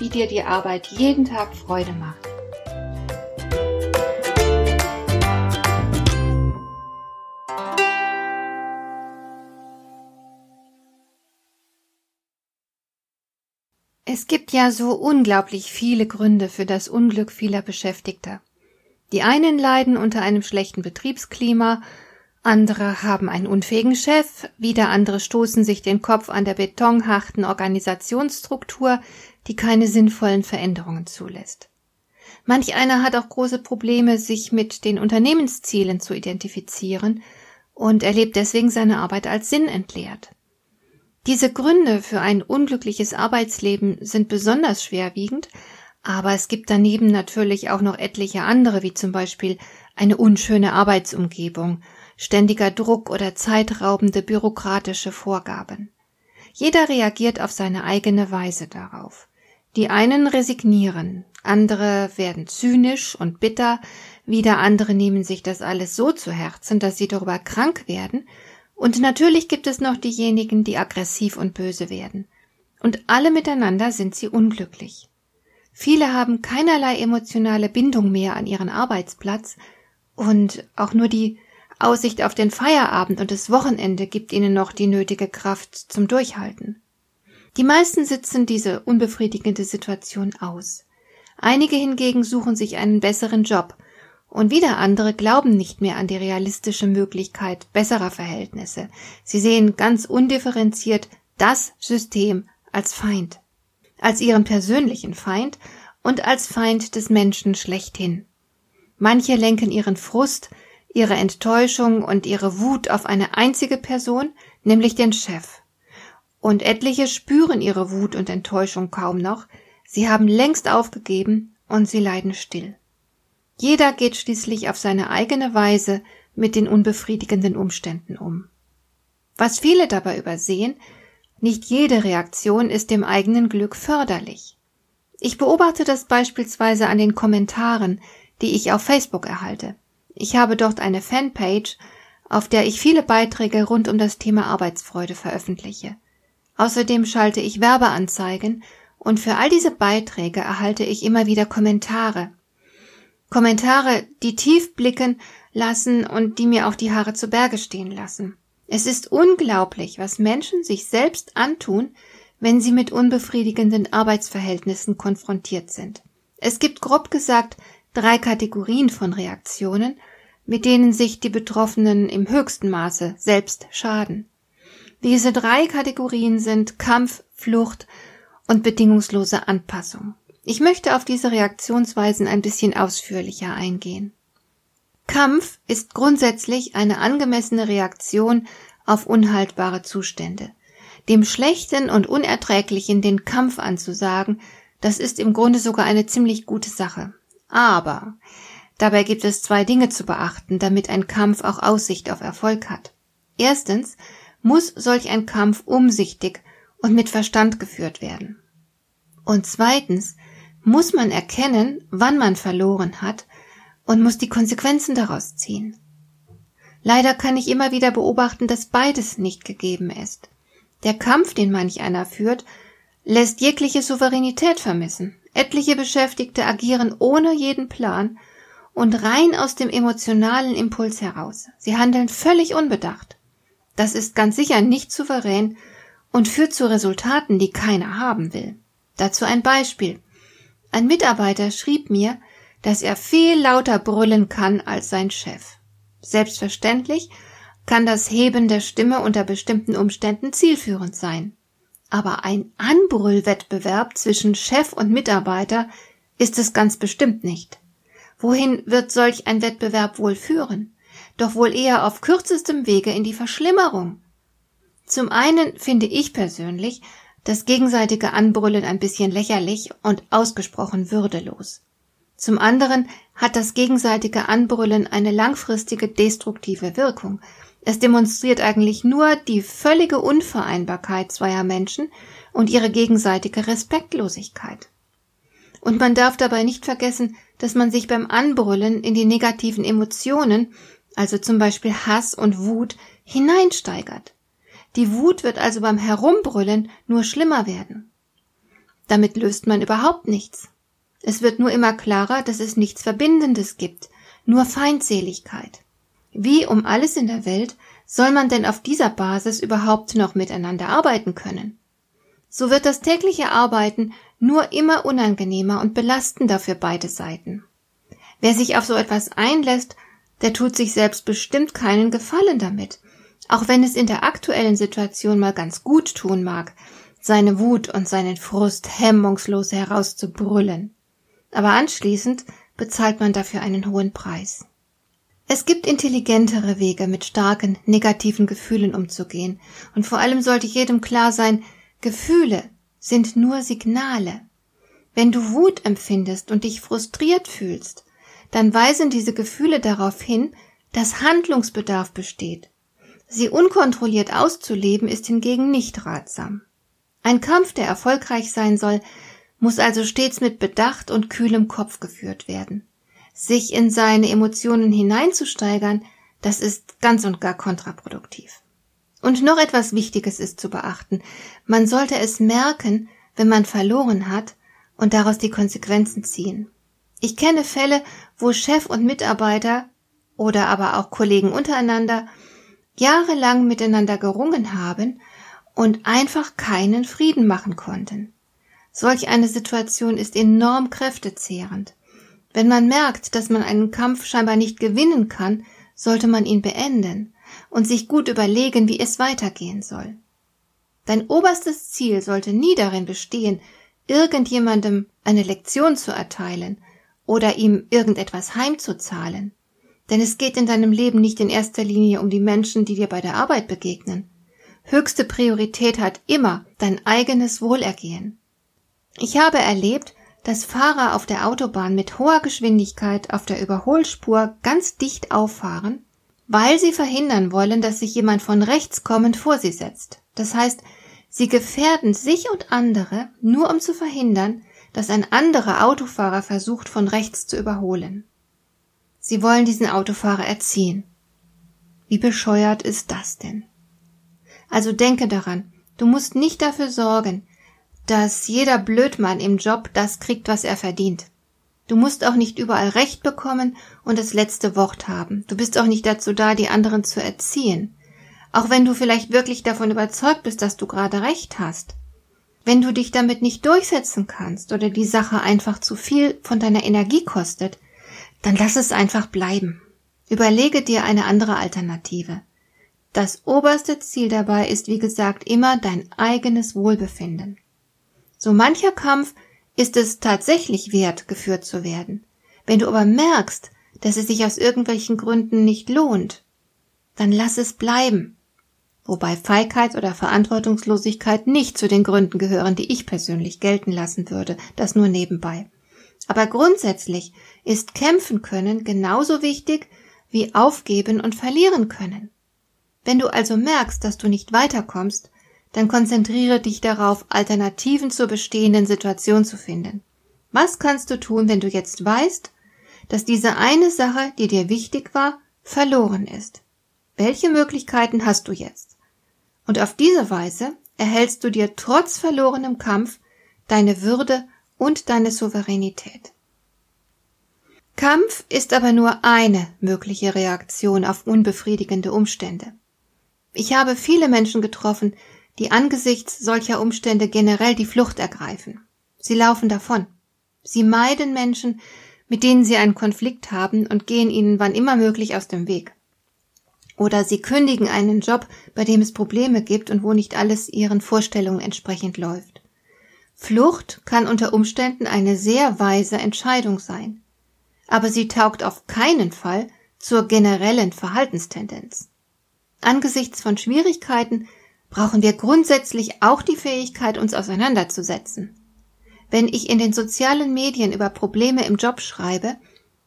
wie dir die Arbeit jeden Tag Freude macht. Es gibt ja so unglaublich viele Gründe für das Unglück vieler Beschäftigter. Die einen leiden unter einem schlechten Betriebsklima, andere haben einen unfähigen Chef, wieder andere stoßen sich den Kopf an der betonharten Organisationsstruktur, die keine sinnvollen Veränderungen zulässt. Manch einer hat auch große Probleme, sich mit den Unternehmenszielen zu identifizieren und erlebt deswegen seine Arbeit als sinnentleert. Diese Gründe für ein unglückliches Arbeitsleben sind besonders schwerwiegend, aber es gibt daneben natürlich auch noch etliche andere, wie zum Beispiel eine unschöne Arbeitsumgebung, ständiger Druck oder zeitraubende bürokratische Vorgaben. Jeder reagiert auf seine eigene Weise darauf. Die einen resignieren, andere werden zynisch und bitter, wieder andere nehmen sich das alles so zu Herzen, dass sie darüber krank werden, und natürlich gibt es noch diejenigen, die aggressiv und böse werden. Und alle miteinander sind sie unglücklich. Viele haben keinerlei emotionale Bindung mehr an ihren Arbeitsplatz, und auch nur die Aussicht auf den Feierabend und das Wochenende gibt ihnen noch die nötige Kraft zum Durchhalten. Die meisten sitzen diese unbefriedigende Situation aus. Einige hingegen suchen sich einen besseren Job, und wieder andere glauben nicht mehr an die realistische Möglichkeit besserer Verhältnisse. Sie sehen ganz undifferenziert das System als Feind, als ihren persönlichen Feind und als Feind des Menschen schlechthin. Manche lenken ihren Frust, ihre Enttäuschung und ihre Wut auf eine einzige Person, nämlich den Chef und etliche spüren ihre Wut und Enttäuschung kaum noch, sie haben längst aufgegeben und sie leiden still. Jeder geht schließlich auf seine eigene Weise mit den unbefriedigenden Umständen um. Was viele dabei übersehen, nicht jede Reaktion ist dem eigenen Glück förderlich. Ich beobachte das beispielsweise an den Kommentaren, die ich auf Facebook erhalte. Ich habe dort eine Fanpage, auf der ich viele Beiträge rund um das Thema Arbeitsfreude veröffentliche. Außerdem schalte ich Werbeanzeigen und für all diese Beiträge erhalte ich immer wieder Kommentare. Kommentare, die tief blicken lassen und die mir auch die Haare zu Berge stehen lassen. Es ist unglaublich, was Menschen sich selbst antun, wenn sie mit unbefriedigenden Arbeitsverhältnissen konfrontiert sind. Es gibt grob gesagt drei Kategorien von Reaktionen, mit denen sich die Betroffenen im höchsten Maße selbst schaden. Diese drei Kategorien sind Kampf, Flucht und bedingungslose Anpassung. Ich möchte auf diese Reaktionsweisen ein bisschen ausführlicher eingehen. Kampf ist grundsätzlich eine angemessene Reaktion auf unhaltbare Zustände. Dem Schlechten und Unerträglichen den Kampf anzusagen, das ist im Grunde sogar eine ziemlich gute Sache. Aber dabei gibt es zwei Dinge zu beachten, damit ein Kampf auch Aussicht auf Erfolg hat. Erstens muss solch ein Kampf umsichtig und mit Verstand geführt werden. Und zweitens muss man erkennen, wann man verloren hat und muss die Konsequenzen daraus ziehen. Leider kann ich immer wieder beobachten, dass beides nicht gegeben ist. Der Kampf, den manch einer führt, lässt jegliche Souveränität vermissen. Etliche Beschäftigte agieren ohne jeden Plan und rein aus dem emotionalen Impuls heraus. Sie handeln völlig unbedacht. Das ist ganz sicher nicht souverän und führt zu Resultaten, die keiner haben will. Dazu ein Beispiel. Ein Mitarbeiter schrieb mir, dass er viel lauter brüllen kann als sein Chef. Selbstverständlich kann das Heben der Stimme unter bestimmten Umständen zielführend sein. Aber ein Anbrüllwettbewerb zwischen Chef und Mitarbeiter ist es ganz bestimmt nicht. Wohin wird solch ein Wettbewerb wohl führen? doch wohl eher auf kürzestem Wege in die Verschlimmerung. Zum einen finde ich persönlich, das gegenseitige Anbrüllen ein bisschen lächerlich und ausgesprochen würdelos. Zum anderen hat das gegenseitige Anbrüllen eine langfristige destruktive Wirkung. Es demonstriert eigentlich nur die völlige Unvereinbarkeit zweier Menschen und ihre gegenseitige Respektlosigkeit. Und man darf dabei nicht vergessen, dass man sich beim Anbrüllen in die negativen Emotionen, also zum Beispiel Hass und Wut, hineinsteigert. Die Wut wird also beim Herumbrüllen nur schlimmer werden. Damit löst man überhaupt nichts. Es wird nur immer klarer, dass es nichts Verbindendes gibt, nur Feindseligkeit. Wie um alles in der Welt soll man denn auf dieser Basis überhaupt noch miteinander arbeiten können? So wird das tägliche Arbeiten nur immer unangenehmer und belastender für beide Seiten. Wer sich auf so etwas einlässt, der tut sich selbst bestimmt keinen Gefallen damit, auch wenn es in der aktuellen Situation mal ganz gut tun mag, seine Wut und seinen Frust hemmungslos herauszubrüllen. Aber anschließend bezahlt man dafür einen hohen Preis. Es gibt intelligentere Wege, mit starken negativen Gefühlen umzugehen, und vor allem sollte jedem klar sein, Gefühle sind nur Signale. Wenn du Wut empfindest und dich frustriert fühlst, dann weisen diese Gefühle darauf hin, dass Handlungsbedarf besteht. Sie unkontrolliert auszuleben ist hingegen nicht ratsam. Ein Kampf, der erfolgreich sein soll, muss also stets mit Bedacht und kühlem Kopf geführt werden. Sich in seine Emotionen hineinzusteigern, das ist ganz und gar kontraproduktiv. Und noch etwas Wichtiges ist zu beachten. Man sollte es merken, wenn man verloren hat und daraus die Konsequenzen ziehen. Ich kenne Fälle, wo Chef und Mitarbeiter oder aber auch Kollegen untereinander jahrelang miteinander gerungen haben und einfach keinen Frieden machen konnten. Solch eine Situation ist enorm kräftezehrend. Wenn man merkt, dass man einen Kampf scheinbar nicht gewinnen kann, sollte man ihn beenden und sich gut überlegen, wie es weitergehen soll. Dein oberstes Ziel sollte nie darin bestehen, irgendjemandem eine Lektion zu erteilen oder ihm irgendetwas heimzuzahlen. Denn es geht in deinem Leben nicht in erster Linie um die Menschen, die dir bei der Arbeit begegnen. Höchste Priorität hat immer dein eigenes Wohlergehen. Ich habe erlebt, dass Fahrer auf der Autobahn mit hoher Geschwindigkeit auf der Überholspur ganz dicht auffahren weil sie verhindern wollen, dass sich jemand von rechts kommend vor sie setzt. Das heißt, sie gefährden sich und andere nur um zu verhindern, dass ein anderer Autofahrer versucht, von rechts zu überholen. Sie wollen diesen Autofahrer erziehen. Wie bescheuert ist das denn? Also denke daran, du musst nicht dafür sorgen, dass jeder Blödmann im Job das kriegt, was er verdient. Du musst auch nicht überall Recht bekommen und das letzte Wort haben. Du bist auch nicht dazu da, die anderen zu erziehen. Auch wenn du vielleicht wirklich davon überzeugt bist, dass du gerade Recht hast. Wenn du dich damit nicht durchsetzen kannst oder die Sache einfach zu viel von deiner Energie kostet, dann lass es einfach bleiben. Überlege dir eine andere Alternative. Das oberste Ziel dabei ist, wie gesagt, immer dein eigenes Wohlbefinden. So mancher Kampf ist es tatsächlich wert, geführt zu werden. Wenn du aber merkst, dass es sich aus irgendwelchen Gründen nicht lohnt, dann lass es bleiben. Wobei Feigheit oder Verantwortungslosigkeit nicht zu den Gründen gehören, die ich persönlich gelten lassen würde, das nur nebenbei. Aber grundsätzlich ist kämpfen können genauso wichtig wie aufgeben und verlieren können. Wenn du also merkst, dass du nicht weiterkommst, dann konzentriere dich darauf, Alternativen zur bestehenden Situation zu finden. Was kannst du tun, wenn du jetzt weißt, dass diese eine Sache, die dir wichtig war, verloren ist? Welche Möglichkeiten hast du jetzt? Und auf diese Weise erhältst du dir trotz verlorenem Kampf deine Würde und deine Souveränität. Kampf ist aber nur eine mögliche Reaktion auf unbefriedigende Umstände. Ich habe viele Menschen getroffen, die angesichts solcher Umstände generell die Flucht ergreifen. Sie laufen davon. Sie meiden Menschen, mit denen sie einen Konflikt haben und gehen ihnen wann immer möglich aus dem Weg. Oder sie kündigen einen Job, bei dem es Probleme gibt und wo nicht alles ihren Vorstellungen entsprechend läuft. Flucht kann unter Umständen eine sehr weise Entscheidung sein. Aber sie taugt auf keinen Fall zur generellen Verhaltenstendenz. Angesichts von Schwierigkeiten brauchen wir grundsätzlich auch die Fähigkeit, uns auseinanderzusetzen. Wenn ich in den sozialen Medien über Probleme im Job schreibe,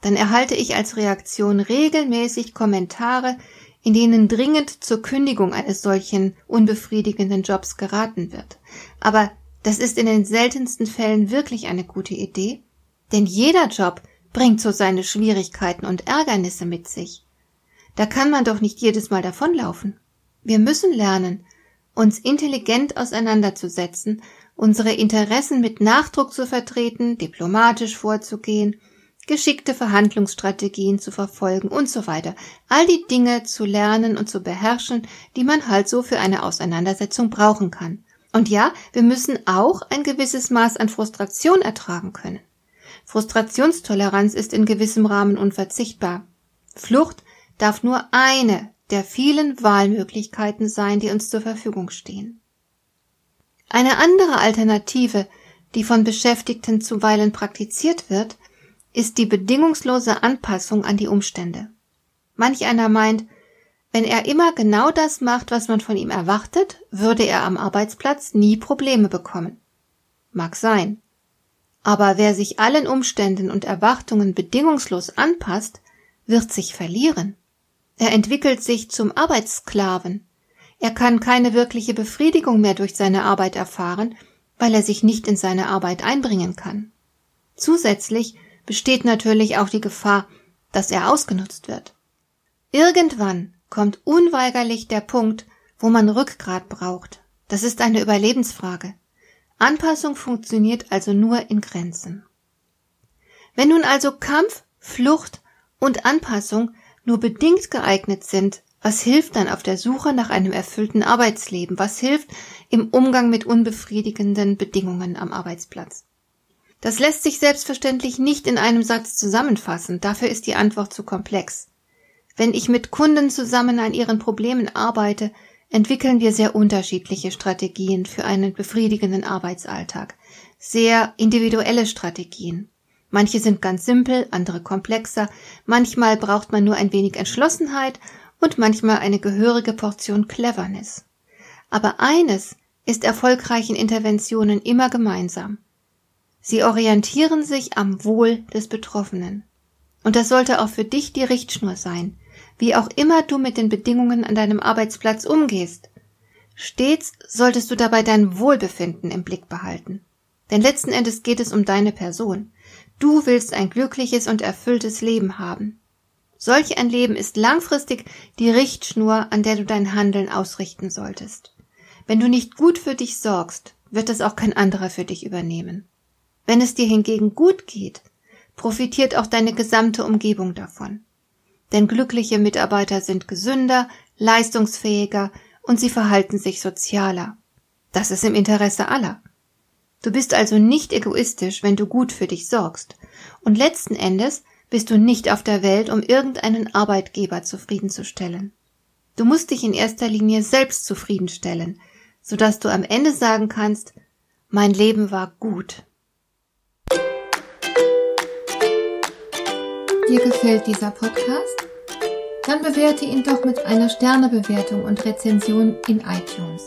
dann erhalte ich als Reaktion regelmäßig Kommentare, in denen dringend zur Kündigung eines solchen unbefriedigenden Jobs geraten wird. Aber das ist in den seltensten Fällen wirklich eine gute Idee, denn jeder Job bringt so seine Schwierigkeiten und Ärgernisse mit sich. Da kann man doch nicht jedes Mal davonlaufen. Wir müssen lernen, uns intelligent auseinanderzusetzen, unsere Interessen mit Nachdruck zu vertreten, diplomatisch vorzugehen, geschickte Verhandlungsstrategien zu verfolgen und so weiter. All die Dinge zu lernen und zu beherrschen, die man halt so für eine Auseinandersetzung brauchen kann. Und ja, wir müssen auch ein gewisses Maß an Frustration ertragen können. Frustrationstoleranz ist in gewissem Rahmen unverzichtbar. Flucht darf nur eine der vielen Wahlmöglichkeiten sein, die uns zur Verfügung stehen. Eine andere Alternative, die von Beschäftigten zuweilen praktiziert wird, ist die bedingungslose Anpassung an die Umstände. Manch einer meint, wenn er immer genau das macht, was man von ihm erwartet, würde er am Arbeitsplatz nie Probleme bekommen. Mag sein. Aber wer sich allen Umständen und Erwartungen bedingungslos anpasst, wird sich verlieren. Er entwickelt sich zum Arbeitssklaven. Er kann keine wirkliche Befriedigung mehr durch seine Arbeit erfahren, weil er sich nicht in seine Arbeit einbringen kann. Zusätzlich besteht natürlich auch die Gefahr, dass er ausgenutzt wird. Irgendwann kommt unweigerlich der Punkt, wo man Rückgrat braucht. Das ist eine Überlebensfrage. Anpassung funktioniert also nur in Grenzen. Wenn nun also Kampf, Flucht und Anpassung nur bedingt geeignet sind, was hilft dann auf der Suche nach einem erfüllten Arbeitsleben? Was hilft im Umgang mit unbefriedigenden Bedingungen am Arbeitsplatz? Das lässt sich selbstverständlich nicht in einem Satz zusammenfassen, dafür ist die Antwort zu komplex. Wenn ich mit Kunden zusammen an ihren Problemen arbeite, entwickeln wir sehr unterschiedliche Strategien für einen befriedigenden Arbeitsalltag, sehr individuelle Strategien. Manche sind ganz simpel, andere komplexer, manchmal braucht man nur ein wenig Entschlossenheit und manchmal eine gehörige Portion Cleverness. Aber eines ist erfolgreichen Interventionen immer gemeinsam. Sie orientieren sich am Wohl des Betroffenen. Und das sollte auch für dich die Richtschnur sein, wie auch immer du mit den Bedingungen an deinem Arbeitsplatz umgehst. Stets solltest du dabei dein Wohlbefinden im Blick behalten. Denn letzten Endes geht es um deine Person. Du willst ein glückliches und erfülltes Leben haben. Solch ein Leben ist langfristig die Richtschnur, an der du dein Handeln ausrichten solltest. Wenn du nicht gut für dich sorgst, wird es auch kein anderer für dich übernehmen. Wenn es dir hingegen gut geht, profitiert auch deine gesamte Umgebung davon. Denn glückliche Mitarbeiter sind gesünder, leistungsfähiger und sie verhalten sich sozialer. Das ist im Interesse aller. Du bist also nicht egoistisch, wenn du gut für dich sorgst. Und letzten Endes bist du nicht auf der Welt, um irgendeinen Arbeitgeber zufriedenzustellen. Du musst dich in erster Linie selbst zufriedenstellen, sodass du am Ende sagen kannst, mein Leben war gut. Dir gefällt dieser Podcast? Dann bewerte ihn doch mit einer Sternebewertung und Rezension in iTunes.